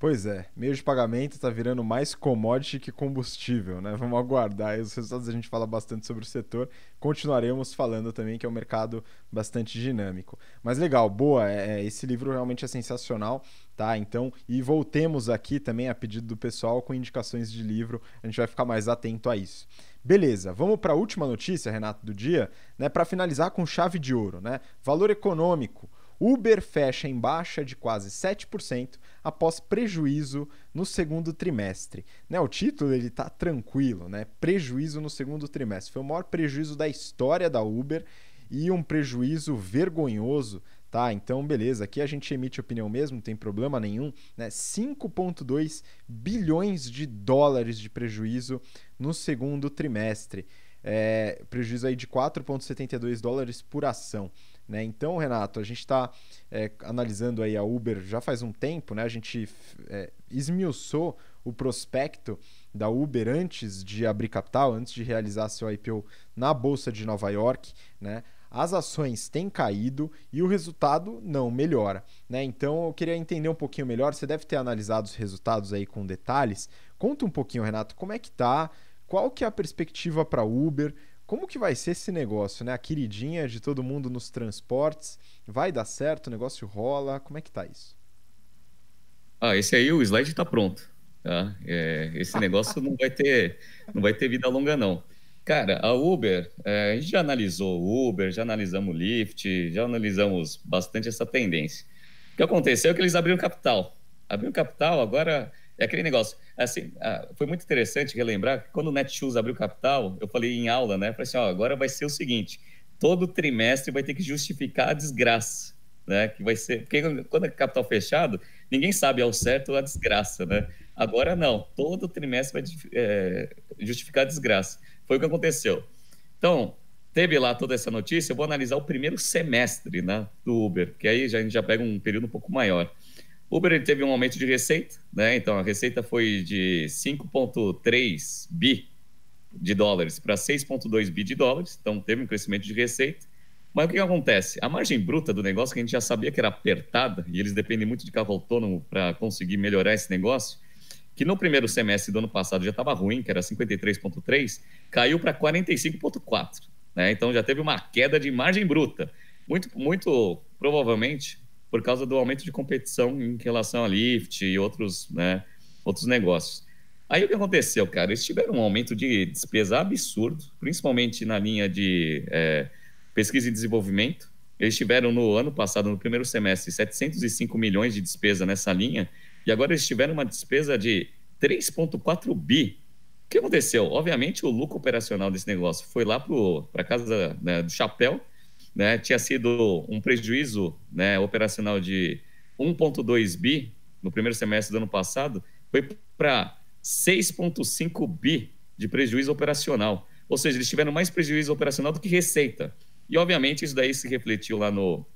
Pois é, meio de pagamento está virando mais commodity que combustível, né? Vamos aguardar. Os resultados a gente fala bastante sobre o setor. Continuaremos falando também que é um mercado bastante dinâmico. Mas legal, boa. É, é, esse livro realmente é sensacional, tá? Então, e voltemos aqui também a pedido do pessoal com indicações de livro. A gente vai ficar mais atento a isso. Beleza, vamos para a última notícia, Renato, do dia, né? Para finalizar com chave de ouro, né? Valor econômico. Uber fecha em baixa de quase 7% após prejuízo no segundo trimestre. Né, o título ele está tranquilo, né? Prejuízo no segundo trimestre. Foi o maior prejuízo da história da Uber e um prejuízo vergonhoso, tá? Então, beleza, aqui a gente emite opinião mesmo, não tem problema nenhum, né? 5.2 bilhões de dólares de prejuízo no segundo trimestre. É, prejuízo aí de 4,72 dólares por ação. Né? Então, Renato, a gente está é, analisando aí a Uber já faz um tempo, né? a gente é, esmiuçou o prospecto da Uber antes de abrir capital, antes de realizar seu IPO na Bolsa de Nova York. Né? As ações têm caído e o resultado não melhora. Né? Então eu queria entender um pouquinho melhor. Você deve ter analisado os resultados aí com detalhes. Conta um pouquinho, Renato, como é que tá? Qual que é a perspectiva para Uber? Como que vai ser esse negócio, né? A queridinha de todo mundo nos transportes. Vai dar certo? O negócio rola? Como é que tá isso? Ah, esse aí, o slide está pronto. Tá? É, esse negócio não vai ter não vai ter vida longa, não. Cara, a Uber, é, a gente já analisou o Uber, já analisamos o Lyft, já analisamos bastante essa tendência. O que aconteceu é que eles abriram capital. Abriram capital, agora é aquele negócio. Assim, ah, foi muito interessante relembrar que quando o Netshoes abriu capital, eu falei em aula, né? Falei assim, ó, agora vai ser o seguinte: todo trimestre vai ter que justificar a desgraça, né? Que vai ser. Porque quando é capital fechado, ninguém sabe ao certo a desgraça, né? Agora não, todo trimestre vai é, justificar a desgraça. Foi o que aconteceu. Então, teve lá toda essa notícia, eu vou analisar o primeiro semestre né, do Uber, que aí já, a gente já pega um período um pouco maior. Uber teve um aumento de receita, né? Então a receita foi de 5,3 bi de dólares para 6,2 bi de dólares, então teve um crescimento de receita. Mas o que, que acontece? A margem bruta do negócio, que a gente já sabia que era apertada, e eles dependem muito de carro autônomo para conseguir melhorar esse negócio, que no primeiro semestre do ano passado já estava ruim, que era 53,3, caiu para 45,4. Né? Então já teve uma queda de margem bruta. Muito, muito provavelmente por causa do aumento de competição em relação a Lyft e outros, né, outros negócios. Aí o que aconteceu, cara? Eles tiveram um aumento de despesa absurdo, principalmente na linha de é, pesquisa e desenvolvimento. Eles tiveram no ano passado, no primeiro semestre, 705 milhões de despesa nessa linha, e agora eles tiveram uma despesa de 3,4 bi. O que aconteceu? Obviamente, o lucro operacional desse negócio foi lá para a casa né, do chapéu, né? tinha sido um prejuízo né, operacional de 1,2 bi no primeiro semestre do ano passado, foi para 6,5 bi de prejuízo operacional. Ou seja, eles tiveram mais prejuízo operacional do que receita. E, obviamente, isso daí se refletiu lá no,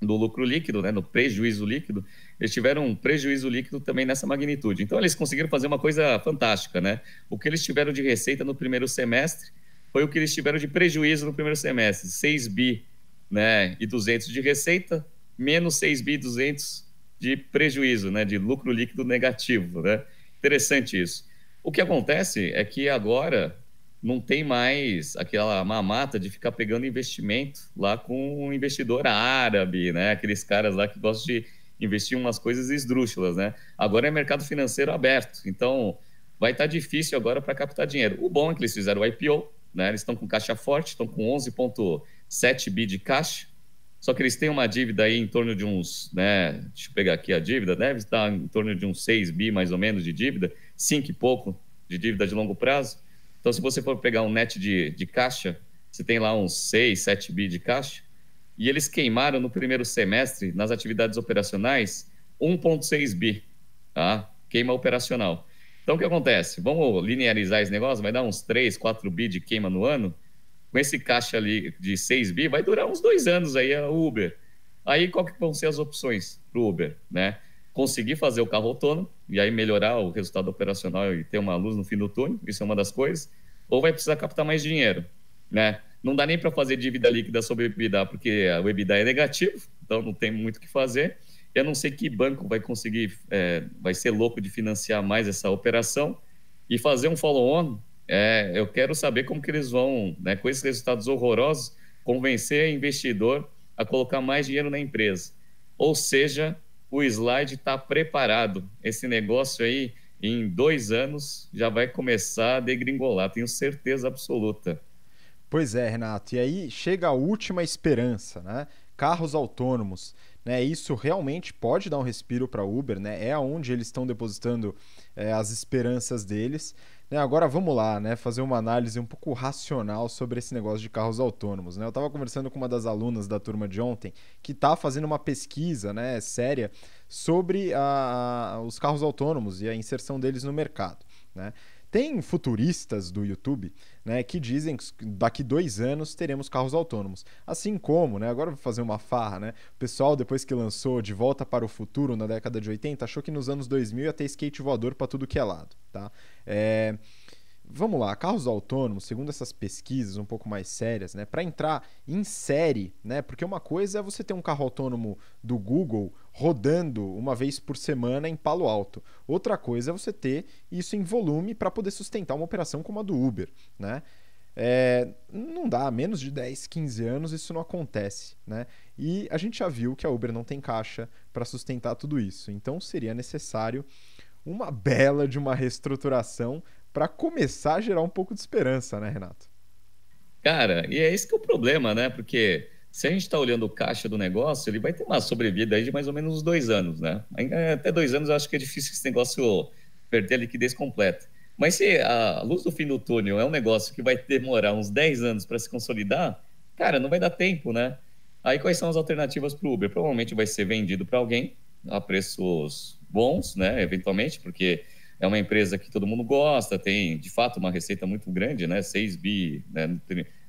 no lucro líquido, né, no prejuízo líquido. Eles tiveram um prejuízo líquido também nessa magnitude. Então, eles conseguiram fazer uma coisa fantástica. Né? O que eles tiveram de receita no primeiro semestre foi o que eles tiveram de prejuízo no primeiro semestre. 6 bi né, e 200 de receita, menos 6 bi 200 de prejuízo, né, de lucro líquido negativo. Né? Interessante isso. O que acontece é que agora não tem mais aquela mamata de ficar pegando investimento lá com um investidor árabe, né? Aqueles caras lá que gostam de investir umas coisas esdrúxulas, né? Agora é mercado financeiro aberto, então vai estar tá difícil agora para captar dinheiro. O bom é que eles fizeram o IPO, né? Eles estão com caixa forte, estão com 11,7 bi de caixa, só que eles têm uma dívida aí em torno de uns, né? Deixa eu pegar aqui a dívida, deve estar em torno de uns 6 bi mais ou menos de dívida, 5 e pouco de dívida de longo prazo. Então, se você for pegar um net de, de caixa, você tem lá uns 6, 7 bi de caixa, e eles queimaram no primeiro semestre, nas atividades operacionais, 1,6 bi, tá? Queima operacional. Então, o que acontece? Vamos linearizar esse negócio? Vai dar uns 3, 4 bi de queima no ano com esse caixa ali de 6 bi, vai durar uns dois anos aí a Uber. Aí qual que vão ser as opções para o Uber, né? Conseguir fazer o carro autônomo e aí melhorar o resultado operacional e ter uma luz no fim do túnel, isso é uma das coisas, ou vai precisar captar mais dinheiro, né? Não dá nem para fazer dívida líquida sobre EBITDA, porque o EBITDA é negativo, então não tem muito o que fazer. Eu não sei que banco vai conseguir, é, vai ser louco de financiar mais essa operação e fazer um follow-on é, eu quero saber como que eles vão, né, com esses resultados horrorosos, convencer investidor a colocar mais dinheiro na empresa. Ou seja, o slide está preparado. Esse negócio aí, em dois anos, já vai começar a degringolar, tenho certeza absoluta. Pois é, Renato. E aí chega a última esperança, né? Carros autônomos. Né, isso realmente pode dar um respiro para a Uber, né? É onde eles estão depositando é, as esperanças deles. Né, agora vamos lá, né, fazer uma análise um pouco racional sobre esse negócio de carros autônomos. Né? Eu estava conversando com uma das alunas da turma de ontem que está fazendo uma pesquisa né, séria sobre a, a, os carros autônomos e a inserção deles no mercado. Né? Tem futuristas do YouTube né, que dizem que daqui dois anos teremos carros autônomos. Assim como, né, agora vou fazer uma farra, né, o pessoal depois que lançou De Volta para o Futuro na década de 80 achou que nos anos 2000 ia ter skate voador para tudo que é lado. Tá? É, Vamos lá, carros autônomos, segundo essas pesquisas um pouco mais sérias, né, para entrar em série, né, porque uma coisa é você ter um carro autônomo do Google rodando uma vez por semana em Palo Alto. Outra coisa é você ter isso em volume para poder sustentar uma operação como a do Uber, né? É, não dá, menos de 10, 15 anos isso não acontece, né? E a gente já viu que a Uber não tem caixa para sustentar tudo isso. Então seria necessário uma bela de uma reestruturação para começar a gerar um pouco de esperança, né, Renato? Cara, e é esse que é o problema, né? Porque se a gente está olhando o caixa do negócio, ele vai ter uma sobrevida aí de mais ou menos uns dois anos, né? Até dois anos eu acho que é difícil esse negócio perder a liquidez completa. Mas se a luz do fim do túnel é um negócio que vai demorar uns 10 anos para se consolidar, cara, não vai dar tempo, né? Aí quais são as alternativas para o Uber? Provavelmente vai ser vendido para alguém a preços bons, né? Eventualmente, porque é uma empresa que todo mundo gosta, tem de fato uma receita muito grande, né? 6 bi né?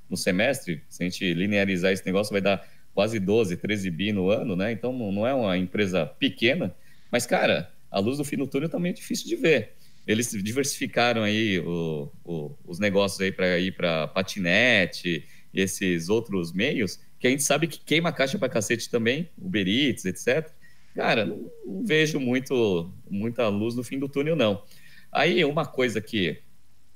no semestre. Se a gente linearizar esse negócio, vai dar quase 12, 13 bi no ano, né? Então não é uma empresa pequena, mas cara, a luz do fim do túnel também é difícil de ver. Eles diversificaram aí o, o, os negócios aí para ir para patinete, esses outros meios, que a gente sabe que queima caixa para cacete também, Uber Eats, etc. Cara, não, vejo muito, muita luz no fim do túnel, não. Aí, uma coisa que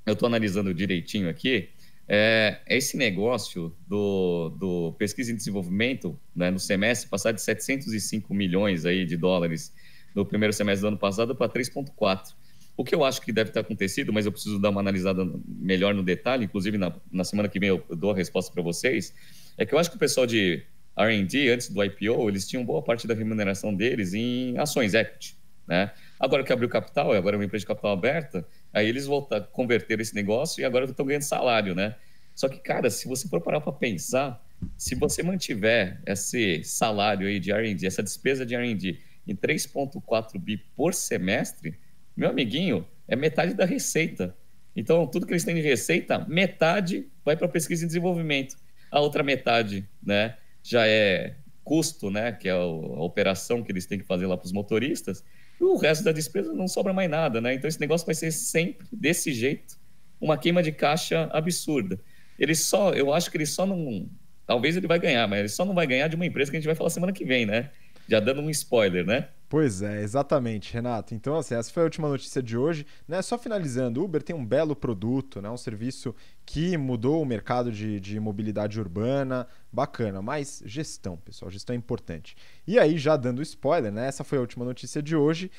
eu estou analisando direitinho aqui é, esse negócio do, do pesquisa e desenvolvimento né, no semestre passar de 705 milhões aí de dólares no primeiro semestre do ano passado para 3,4. O que eu acho que deve ter acontecido, mas eu preciso dar uma analisada melhor no detalhe, inclusive na, na semana que vem eu dou a resposta para vocês, é que eu acho que o pessoal de R&D, antes do IPO, eles tinham boa parte da remuneração deles em ações equity, né? Agora que abriu capital, agora é uma empresa de capital aberta, aí eles voltaram, converteram esse negócio e agora estão ganhando salário, né? Só que, cara, se você for parar para pensar, se você mantiver esse salário aí de R&D, essa despesa de R&D em 3,4 bi por semestre, meu amiguinho, é metade da receita. Então, tudo que eles têm de receita, metade vai para pesquisa e desenvolvimento. A outra metade, né, já é custo, né, que é a operação que eles têm que fazer lá para os motoristas. E o resto da despesa não sobra mais nada, né? Então, esse negócio vai ser sempre desse jeito, uma queima de caixa absurda. Ele só, eu acho que ele só não, talvez ele vai ganhar, mas ele só não vai ganhar de uma empresa que a gente vai falar semana que vem, né? Já dando um spoiler, né? Pois é, exatamente, Renato. Então, assim, essa foi a última notícia de hoje. Né? Só finalizando, Uber tem um belo produto, né? um serviço que mudou o mercado de, de mobilidade urbana, bacana, mas gestão, pessoal, gestão é importante. E aí, já dando spoiler, né? essa foi a última notícia de hoje.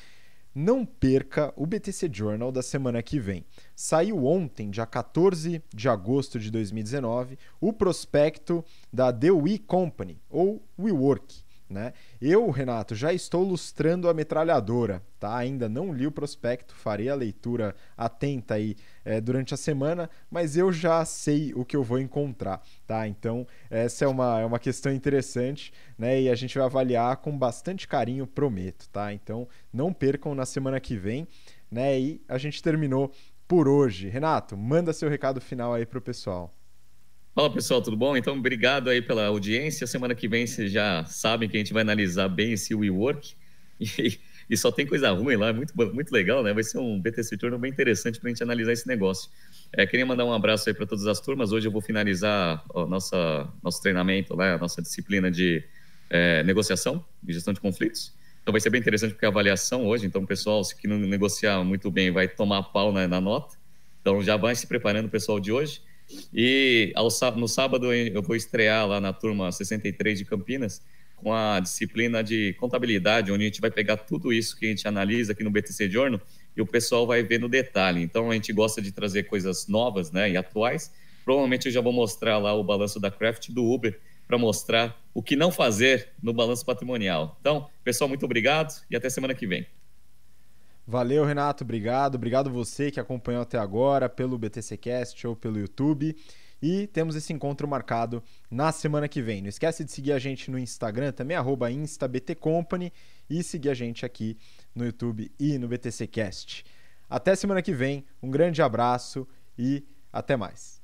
Não perca o BTC Journal da semana que vem. Saiu ontem, dia 14 de agosto de 2019, o prospecto da The We Company, ou WeWork. Né? Eu, Renato, já estou lustrando a metralhadora, tá? Ainda não li o prospecto, farei a leitura atenta aí é, durante a semana, mas eu já sei o que eu vou encontrar, tá? Então, essa é uma, é uma questão interessante, né? E a gente vai avaliar com bastante carinho, prometo, tá? Então, não percam na semana que vem, né? E a gente terminou por hoje. Renato, manda seu recado final aí pro pessoal. Fala pessoal, tudo bom? Então, obrigado aí pela audiência. Semana que vem vocês já sabem que a gente vai analisar bem esse WeWork. E, e só tem coisa ruim lá, muito, muito legal, né? Vai ser um BTC Journal bem interessante para a gente analisar esse negócio. É, queria mandar um abraço aí para todas as turmas. Hoje eu vou finalizar o nossa, nosso treinamento, lá, a nossa disciplina de é, negociação e gestão de conflitos. Então vai ser bem interessante porque a avaliação hoje, então pessoal, se que não negociar muito bem, vai tomar pau na, na nota. Então já vai se preparando o pessoal de hoje. E ao, no sábado eu vou estrear lá na turma 63 de Campinas com a disciplina de contabilidade, onde a gente vai pegar tudo isso que a gente analisa aqui no BTC Journal e o pessoal vai ver no detalhe. Então a gente gosta de trazer coisas novas né, e atuais. Provavelmente eu já vou mostrar lá o balanço da Craft do Uber para mostrar o que não fazer no balanço patrimonial. Então, pessoal, muito obrigado e até semana que vem. Valeu, Renato, obrigado. Obrigado você que acompanhou até agora pelo BTCcast ou pelo YouTube. E temos esse encontro marcado na semana que vem. Não esquece de seguir a gente no Instagram também, instabtcompany, e seguir a gente aqui no YouTube e no BTCcast. Até semana que vem, um grande abraço e até mais.